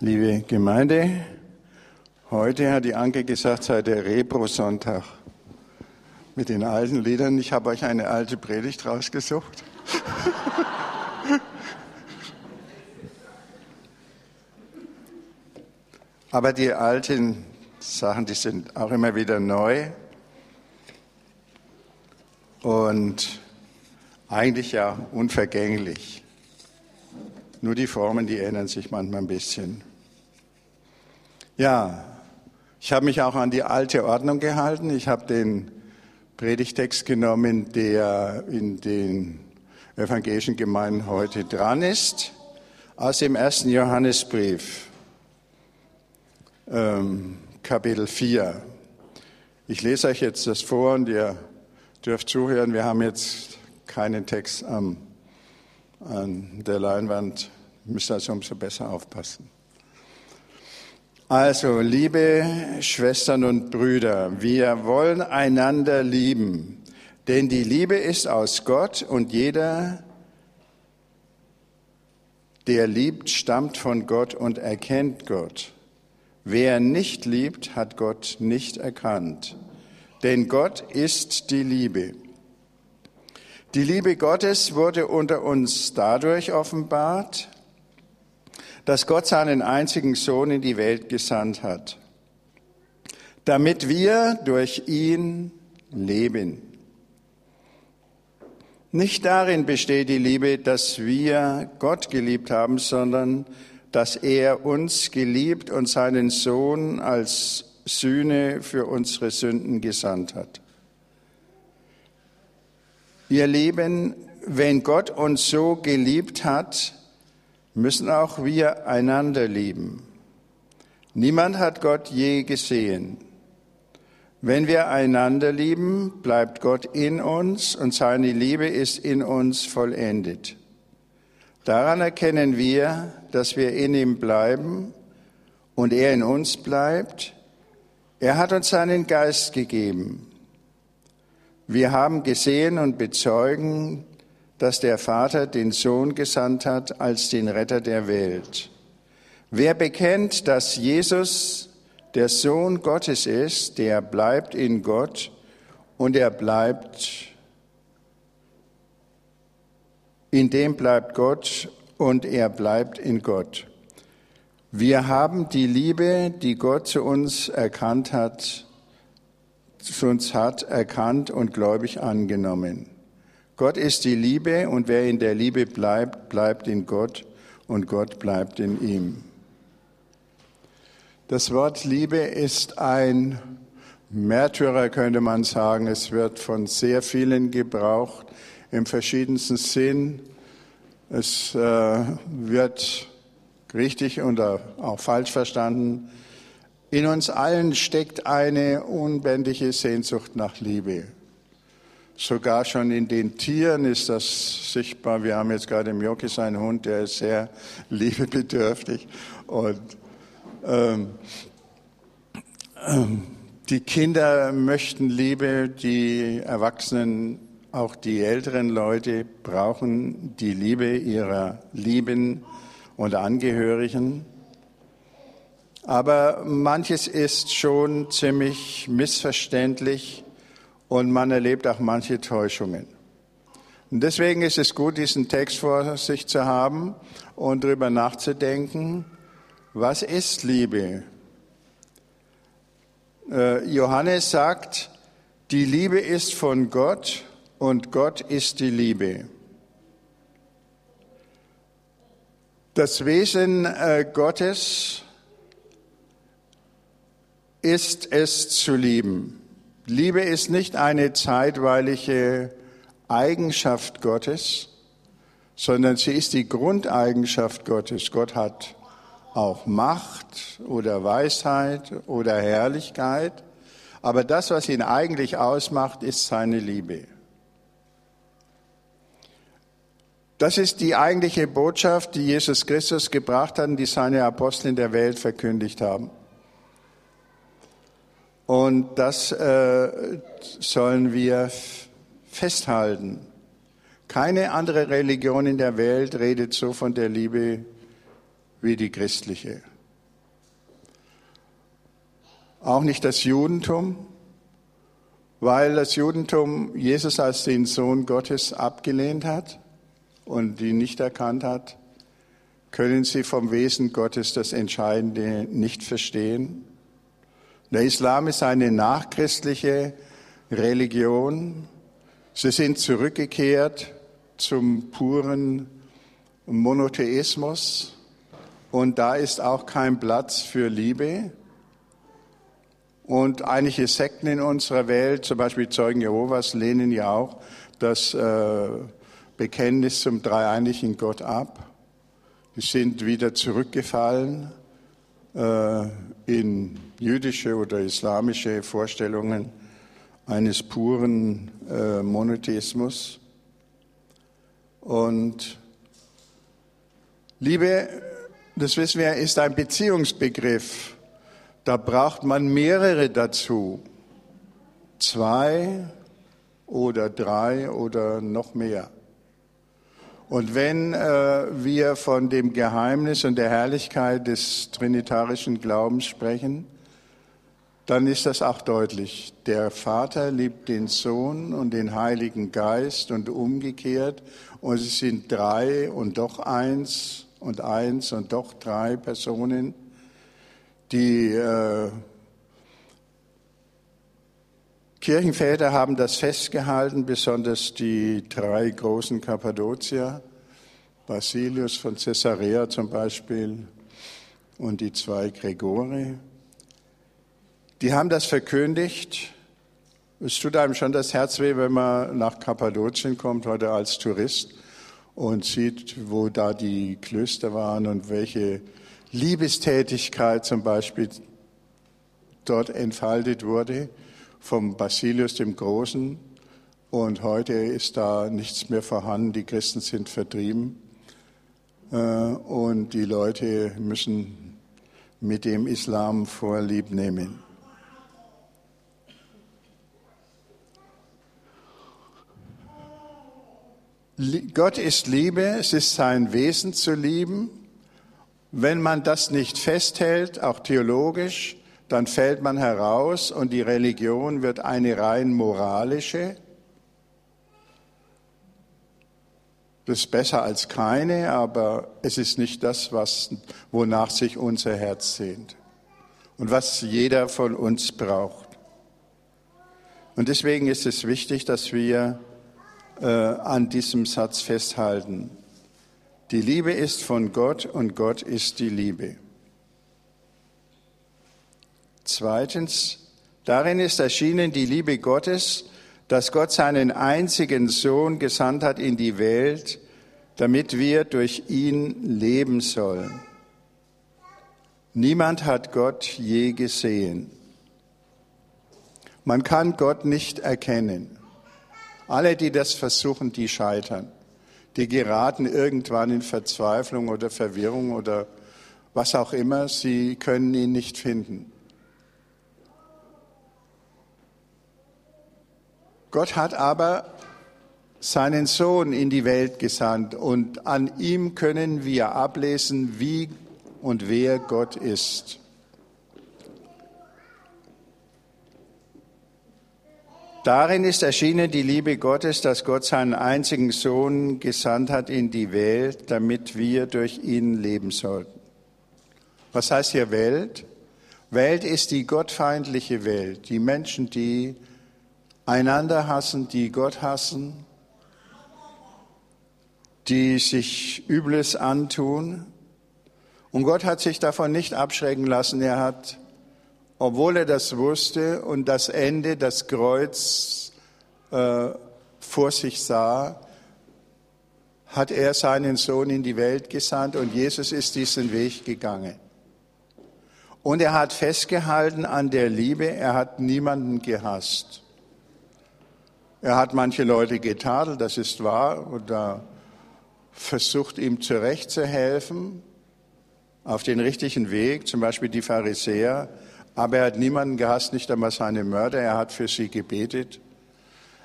Liebe Gemeinde, heute hat die Anke gesagt, sei der Repro-Sonntag mit den alten Liedern. Ich habe euch eine alte Predigt rausgesucht. Aber die alten Sachen, die sind auch immer wieder neu. Und eigentlich ja unvergänglich. Nur die Formen, die ändern sich manchmal ein bisschen. Ja, ich habe mich auch an die alte Ordnung gehalten. Ich habe den Predigtext genommen, der in den evangelischen Gemeinden heute dran ist, aus dem ersten Johannesbrief, ähm, Kapitel 4. Ich lese euch jetzt das vor und ihr dürft zuhören. Wir haben jetzt keinen Text am, an der Leinwand, müsst also umso besser aufpassen. Also, liebe Schwestern und Brüder, wir wollen einander lieben, denn die Liebe ist aus Gott und jeder, der liebt, stammt von Gott und erkennt Gott. Wer nicht liebt, hat Gott nicht erkannt, denn Gott ist die Liebe. Die Liebe Gottes wurde unter uns dadurch offenbart, dass Gott seinen einzigen Sohn in die Welt gesandt hat, damit wir durch ihn leben. Nicht darin besteht die Liebe, dass wir Gott geliebt haben, sondern dass er uns geliebt und seinen Sohn als Sühne für unsere Sünden gesandt hat. Ihr Lieben, wenn Gott uns so geliebt hat, müssen auch wir einander lieben. Niemand hat Gott je gesehen. Wenn wir einander lieben, bleibt Gott in uns und seine Liebe ist in uns vollendet. Daran erkennen wir, dass wir in ihm bleiben und er in uns bleibt. Er hat uns seinen Geist gegeben. Wir haben gesehen und bezeugen, dass der Vater den Sohn gesandt hat als den Retter der Welt. Wer bekennt, dass Jesus der Sohn Gottes ist, der bleibt in Gott und er bleibt, in dem bleibt Gott und er bleibt in Gott. Wir haben die Liebe, die Gott zu uns erkannt hat, zu uns hat, erkannt und gläubig angenommen. Gott ist die Liebe und wer in der Liebe bleibt, bleibt in Gott und Gott bleibt in ihm. Das Wort Liebe ist ein Märtyrer, könnte man sagen. Es wird von sehr vielen gebraucht im verschiedensten Sinn. Es äh, wird richtig oder auch falsch verstanden. In uns allen steckt eine unbändige Sehnsucht nach Liebe. Sogar schon in den Tieren ist das sichtbar. Wir haben jetzt gerade im Jokis einen Hund, der ist sehr liebebedürftig. Und ähm, ähm, die Kinder möchten Liebe, die Erwachsenen, auch die älteren Leute brauchen die Liebe ihrer Lieben und Angehörigen. Aber manches ist schon ziemlich missverständlich und man erlebt auch manche Täuschungen. Und deswegen ist es gut, diesen Text vor sich zu haben und darüber nachzudenken, was ist Liebe? Äh, Johannes sagt, die Liebe ist von Gott und Gott ist die Liebe. Das Wesen äh, Gottes ist es zu lieben. Liebe ist nicht eine zeitweilige Eigenschaft Gottes, sondern sie ist die Grundeigenschaft Gottes. Gott hat auch Macht oder Weisheit oder Herrlichkeit, aber das, was ihn eigentlich ausmacht, ist seine Liebe. Das ist die eigentliche Botschaft, die Jesus Christus gebracht hat und die seine Apostel in der Welt verkündigt haben. Und das äh, sollen wir festhalten. Keine andere Religion in der Welt redet so von der Liebe wie die christliche. auch nicht das Judentum, weil das Judentum Jesus als den Sohn Gottes abgelehnt hat und ihn nicht erkannt hat, können sie vom Wesen Gottes das Entscheidende nicht verstehen. Der Islam ist eine nachchristliche Religion. Sie sind zurückgekehrt zum puren Monotheismus und da ist auch kein Platz für Liebe. Und einige Sekten in unserer Welt, zum Beispiel Zeugen Jehovas, lehnen ja auch das äh, Bekenntnis zum dreieinigen Gott ab. Sie sind wieder zurückgefallen in jüdische oder islamische Vorstellungen eines puren äh, Monotheismus. Und Liebe, das wissen wir, ist ein Beziehungsbegriff. Da braucht man mehrere dazu. Zwei oder drei oder noch mehr. Und wenn äh, wir von dem Geheimnis und der Herrlichkeit des trinitarischen Glaubens sprechen, dann ist das auch deutlich. Der Vater liebt den Sohn und den Heiligen Geist und umgekehrt. Und sie sind drei und doch eins und eins und doch drei Personen, die äh, Kirchenväter haben das festgehalten, besonders die drei großen Kappadozier, Basilius von Caesarea zum Beispiel und die zwei Gregori. Die haben das verkündigt. Es tut einem schon das Herz weh, wenn man nach Kappadokien kommt, heute als Tourist, und sieht, wo da die Klöster waren und welche Liebestätigkeit zum Beispiel dort entfaltet wurde vom Basilius dem Großen. Und heute ist da nichts mehr vorhanden. Die Christen sind vertrieben. Äh, und die Leute müssen mit dem Islam Vorlieb nehmen. Gott ist Liebe, es ist sein Wesen zu lieben. Wenn man das nicht festhält, auch theologisch, dann fällt man heraus und die Religion wird eine rein moralische. Das ist besser als keine, aber es ist nicht das, was, wonach sich unser Herz sehnt und was jeder von uns braucht. Und deswegen ist es wichtig, dass wir äh, an diesem Satz festhalten. Die Liebe ist von Gott und Gott ist die Liebe. Zweitens, darin ist erschienen die Liebe Gottes, dass Gott seinen einzigen Sohn gesandt hat in die Welt, damit wir durch ihn leben sollen. Niemand hat Gott je gesehen. Man kann Gott nicht erkennen. Alle, die das versuchen, die scheitern. Die geraten irgendwann in Verzweiflung oder Verwirrung oder was auch immer. Sie können ihn nicht finden. Gott hat aber seinen Sohn in die Welt gesandt und an ihm können wir ablesen, wie und wer Gott ist. Darin ist erschienen die Liebe Gottes, dass Gott seinen einzigen Sohn gesandt hat in die Welt, damit wir durch ihn leben sollten. Was heißt hier Welt? Welt ist die gottfeindliche Welt, die Menschen, die einander hassen, die Gott hassen, die sich Übles antun. Und Gott hat sich davon nicht abschrecken lassen. Er hat, obwohl er das wusste und das Ende, das Kreuz äh, vor sich sah, hat er seinen Sohn in die Welt gesandt und Jesus ist diesen Weg gegangen. Und er hat festgehalten an der Liebe, er hat niemanden gehasst. Er hat manche Leute getadelt, das ist wahr, oder versucht ihm zurechtzuhelfen auf den richtigen Weg, zum Beispiel die Pharisäer. Aber er hat niemanden gehasst, nicht einmal seine Mörder. Er hat für sie gebetet.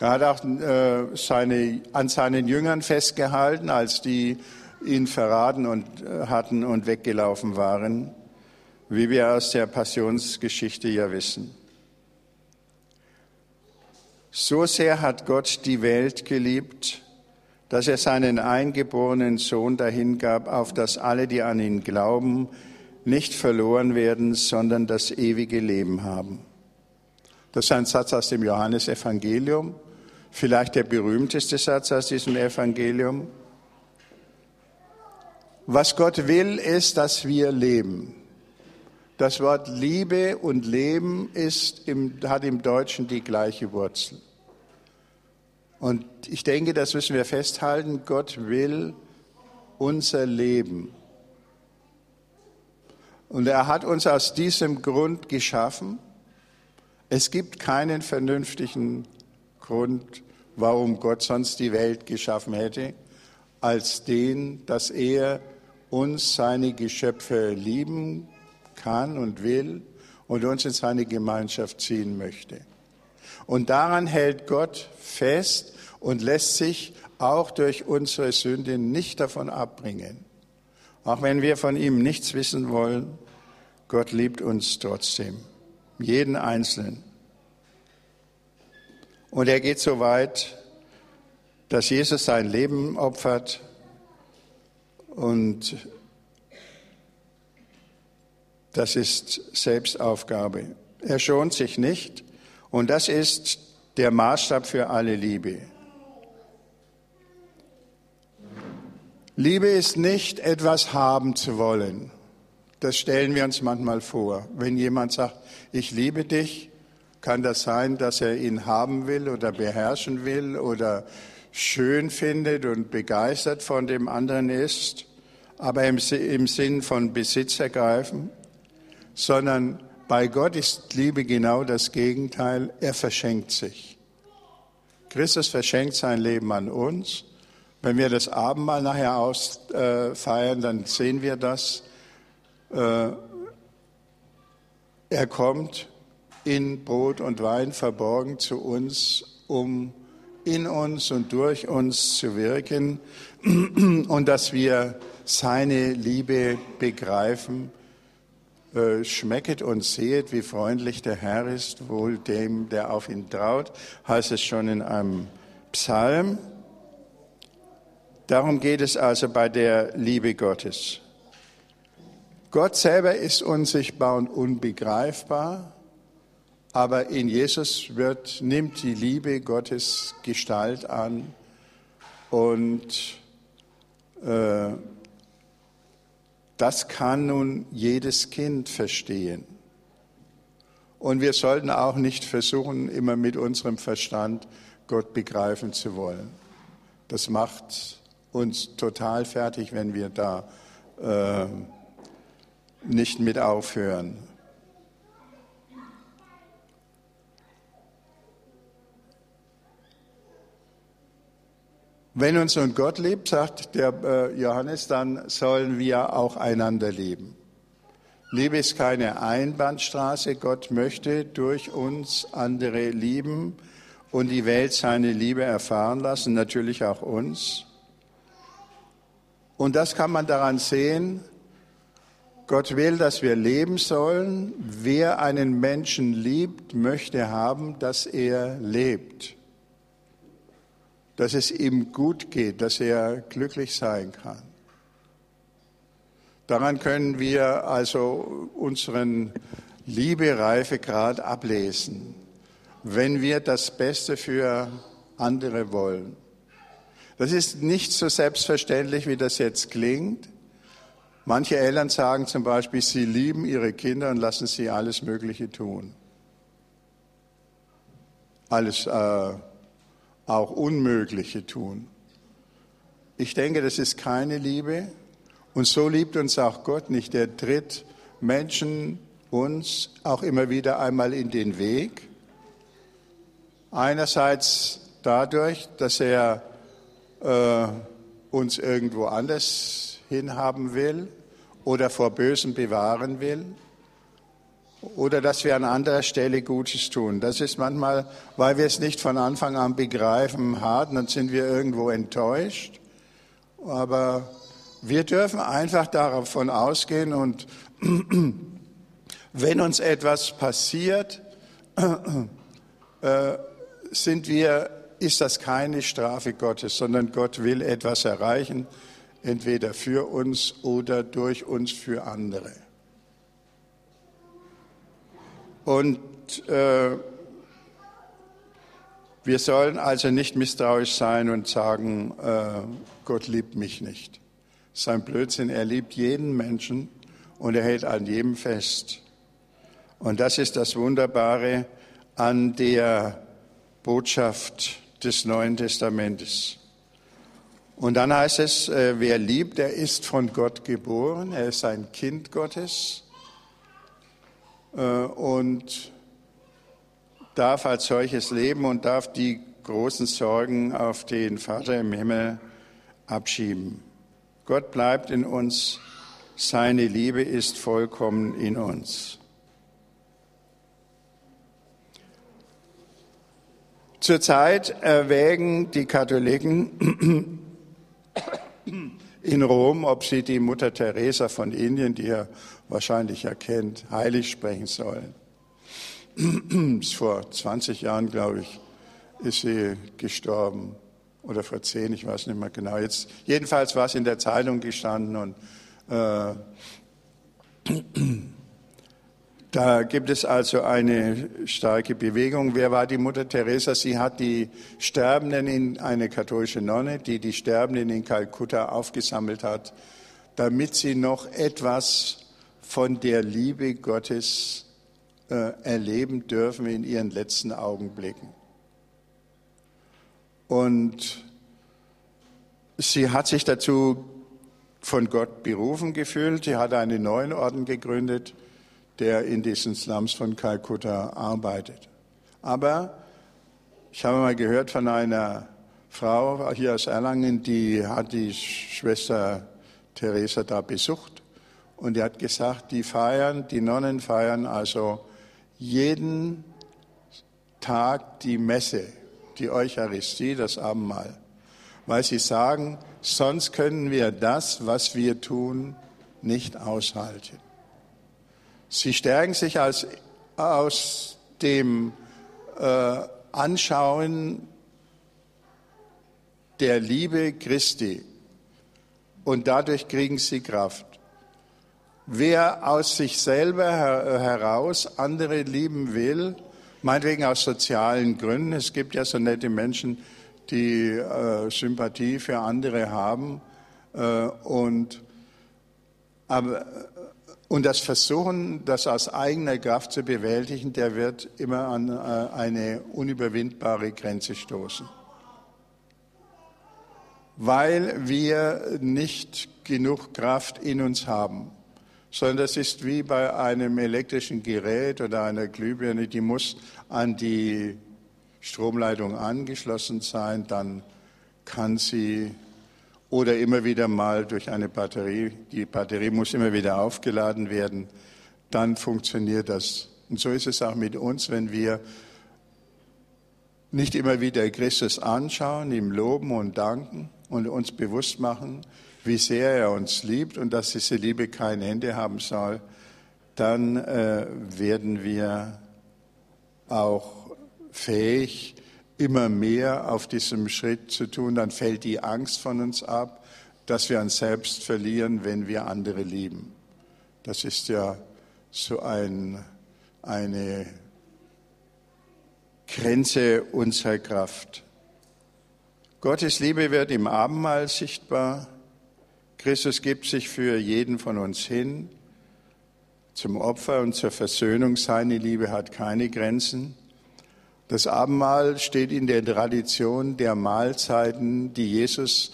Er hat auch äh, seine, an seinen Jüngern festgehalten, als die ihn verraten und, äh, hatten und weggelaufen waren. wie wir aus der Passionsgeschichte ja wissen. So sehr hat Gott die Welt geliebt, dass er seinen eingeborenen Sohn dahingab, auf dass alle, die an ihn glauben, nicht verloren werden, sondern das ewige Leben haben. Das ist ein Satz aus dem Johannesevangelium, vielleicht der berühmteste Satz aus diesem Evangelium. Was Gott will, ist, dass wir leben. Das Wort Liebe und Leben ist im, hat im Deutschen die gleiche Wurzel. Und ich denke, das müssen wir festhalten. Gott will unser Leben. Und er hat uns aus diesem Grund geschaffen. Es gibt keinen vernünftigen Grund, warum Gott sonst die Welt geschaffen hätte, als den, dass er uns seine Geschöpfe lieben kann und will und uns in seine Gemeinschaft ziehen möchte. Und daran hält Gott fest und lässt sich auch durch unsere Sünde nicht davon abbringen. Auch wenn wir von ihm nichts wissen wollen, Gott liebt uns trotzdem, jeden Einzelnen. Und er geht so weit, dass Jesus sein Leben opfert und das ist Selbstaufgabe. Er schont sich nicht und das ist der Maßstab für alle Liebe. Liebe ist nicht etwas haben zu wollen. Das stellen wir uns manchmal vor. Wenn jemand sagt, ich liebe dich, kann das sein, dass er ihn haben will oder beherrschen will oder schön findet und begeistert von dem anderen ist, aber im, Sinn von Besitz ergreifen, sondern bei Gott ist Liebe genau das Gegenteil. Er verschenkt sich. Christus verschenkt sein Leben an uns. Wenn wir das Abendmahl nachher ausfeiern, äh, dann sehen wir das. Äh, er kommt in Brot und Wein verborgen zu uns, um in uns und durch uns zu wirken und dass wir seine Liebe begreifen. Äh, schmecket und sehet, wie freundlich der Herr ist, wohl dem, der auf ihn traut, heißt es schon in einem Psalm. Darum geht es also bei der Liebe Gottes. Gott selber ist unsichtbar und unbegreifbar, aber in Jesus wird, nimmt die Liebe Gottes Gestalt an und äh, das kann nun jedes Kind verstehen. Und wir sollten auch nicht versuchen, immer mit unserem Verstand Gott begreifen zu wollen. Das macht uns total fertig, wenn wir da äh, nicht mit aufhören. Wenn uns nun Gott liebt, sagt der äh, Johannes, dann sollen wir auch einander lieben. Liebe ist keine Einbahnstraße. Gott möchte durch uns andere lieben und die Welt seine Liebe erfahren lassen, natürlich auch uns. Und das kann man daran sehen, Gott will, dass wir leben sollen. Wer einen Menschen liebt, möchte haben, dass er lebt. Dass es ihm gut geht, dass er glücklich sein kann. Daran können wir also unseren Liebereifegrad ablesen, wenn wir das Beste für andere wollen. Das ist nicht so selbstverständlich, wie das jetzt klingt. Manche Eltern sagen zum Beispiel, sie lieben ihre Kinder und lassen sie alles Mögliche tun. Alles äh, auch Unmögliche tun. Ich denke, das ist keine Liebe. Und so liebt uns auch Gott nicht. Er tritt Menschen uns auch immer wieder einmal in den Weg. Einerseits dadurch, dass er äh, uns irgendwo anders hinhaben will oder vor Bösem bewahren will oder dass wir an anderer Stelle Gutes tun. Das ist manchmal, weil wir es nicht von Anfang an begreifen, hart, dann sind wir irgendwo enttäuscht. Aber wir dürfen einfach davon ausgehen und wenn uns etwas passiert, äh, sind wir, ist das keine Strafe Gottes, sondern Gott will etwas erreichen, entweder für uns oder durch uns für andere. Und äh, wir sollen also nicht misstrauisch sein und sagen, äh, Gott liebt mich nicht. Sein Blödsinn, er liebt jeden Menschen und er hält an jedem fest. Und das ist das Wunderbare an der Botschaft des Neuen Testamentes. Und dann heißt es, äh, wer liebt, der ist von Gott geboren, er ist ein Kind Gottes und darf als solches leben und darf die großen Sorgen auf den Vater im Himmel abschieben. Gott bleibt in uns, seine Liebe ist vollkommen in uns. Zurzeit erwägen die Katholiken in Rom, ob sie die Mutter Teresa von Indien, die ihr wahrscheinlich erkennt, heilig sprechen sollen. Vor 20 Jahren, glaube ich, ist sie gestorben. Oder vor 10, ich weiß nicht mehr genau. Jetzt, jedenfalls war es in der Zeitung gestanden und äh, da gibt es also eine starke Bewegung. Wer war die Mutter Teresa? Sie hat die Sterbenden in eine katholische Nonne, die die Sterbenden in Kalkutta aufgesammelt hat, damit sie noch etwas von der Liebe Gottes äh, erleben dürfen in ihren letzten Augenblicken. Und sie hat sich dazu von Gott berufen gefühlt. Sie hat einen neuen Orden gegründet der in diesen Slums von Kalkutta arbeitet. Aber ich habe mal gehört von einer Frau hier aus Erlangen, die hat die Schwester Theresa da besucht und die hat gesagt, die feiern, die Nonnen feiern also jeden Tag die Messe, die Eucharistie, das Abendmahl, weil sie sagen, sonst können wir das, was wir tun, nicht aushalten. Sie stärken sich als, aus dem äh, Anschauen der Liebe Christi und dadurch kriegen sie Kraft. Wer aus sich selber heraus andere lieben will, meinetwegen aus sozialen Gründen, es gibt ja so nette Menschen, die äh, Sympathie für andere haben äh, und aber und das Versuchen, das aus eigener Kraft zu bewältigen, der wird immer an äh, eine unüberwindbare Grenze stoßen. Weil wir nicht genug Kraft in uns haben, sondern das ist wie bei einem elektrischen Gerät oder einer Glühbirne, die muss an die Stromleitung angeschlossen sein, dann kann sie oder immer wieder mal durch eine Batterie. Die Batterie muss immer wieder aufgeladen werden. Dann funktioniert das. Und so ist es auch mit uns, wenn wir nicht immer wieder Christus anschauen, ihm loben und danken und uns bewusst machen, wie sehr er uns liebt und dass diese Liebe kein Ende haben soll, dann äh, werden wir auch fähig, immer mehr auf diesem Schritt zu tun, dann fällt die Angst von uns ab, dass wir uns selbst verlieren, wenn wir andere lieben. Das ist ja so ein, eine Grenze unserer Kraft. Gottes Liebe wird im Abendmahl sichtbar. Christus gibt sich für jeden von uns hin zum Opfer und zur Versöhnung. Seine Liebe hat keine Grenzen. Das Abendmahl steht in der Tradition der Mahlzeiten, die Jesus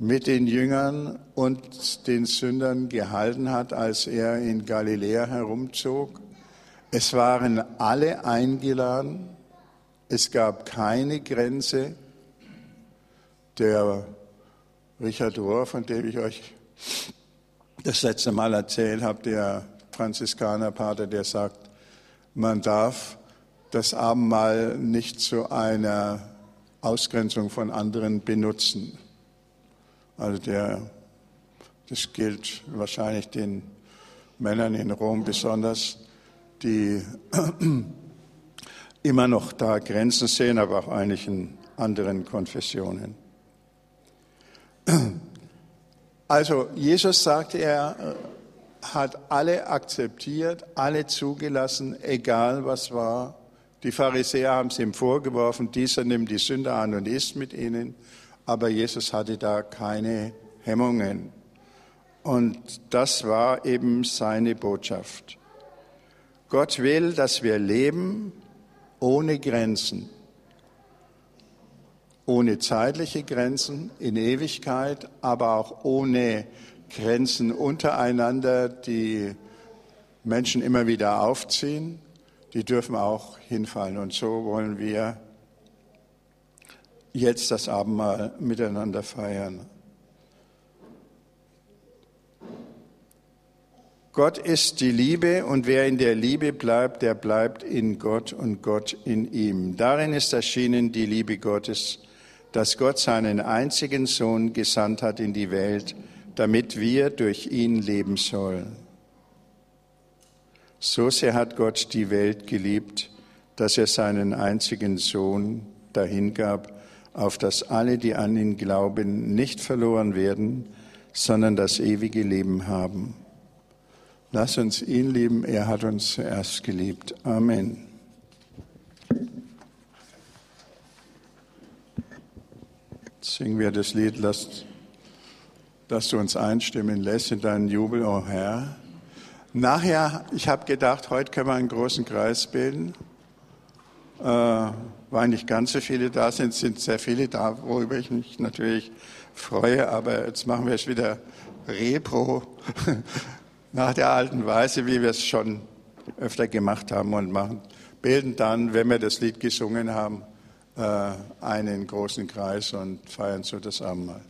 mit den Jüngern und den Sündern gehalten hat, als er in Galiläa herumzog. Es waren alle eingeladen. Es gab keine Grenze. Der Richard Rohr, von dem ich euch das letzte Mal erzählt habe, der Franziskanerpater, der sagt, man darf das Abendmahl nicht zu einer Ausgrenzung von anderen benutzen. Also der, das gilt wahrscheinlich den Männern in Rom besonders. die immer noch da Grenzen sehen, aber auch eigentlich in anderen Konfessionen. Also Jesus sagt, er äh, hat alle akzeptiert, alle zugelassen, egal was war. Die Pharisäer haben es ihm vorgeworfen, dieser nimmt die Sünder an und isst mit ihnen, aber Jesus hatte da keine Hemmungen. Und das war eben seine Botschaft. Gott will, dass wir leben ohne Grenzen, ohne zeitliche Grenzen in Ewigkeit, aber auch ohne Grenzen untereinander, die Menschen immer wieder aufziehen. Die dürfen auch hinfallen. Und so wollen wir jetzt das Abendmahl miteinander feiern. Gott ist die Liebe und wer in der Liebe bleibt, der bleibt in Gott und Gott in ihm. Darin ist erschienen die Liebe Gottes, dass Gott seinen einzigen Sohn gesandt hat in die Welt, damit wir durch ihn leben sollen. So sehr hat Gott die Welt geliebt, dass er seinen einzigen Sohn dahingab, auf dass alle, die an ihn glauben, nicht verloren werden, sondern das ewige Leben haben. Lass uns ihn lieben, er hat uns zuerst geliebt. Amen. Jetzt singen wir das Lied, lass, dass du uns einstimmen lässt in deinen Jubel, o oh Herr. Nachher, ich habe gedacht, heute können wir einen großen Kreis bilden. Äh, weil nicht ganz so viele da sind, sind sehr viele da, worüber ich mich natürlich freue, aber jetzt machen wir es wieder repro nach der alten Weise, wie wir es schon öfter gemacht haben und machen, bilden dann, wenn wir das Lied gesungen haben, äh, einen großen Kreis und feiern so das Abendmahl.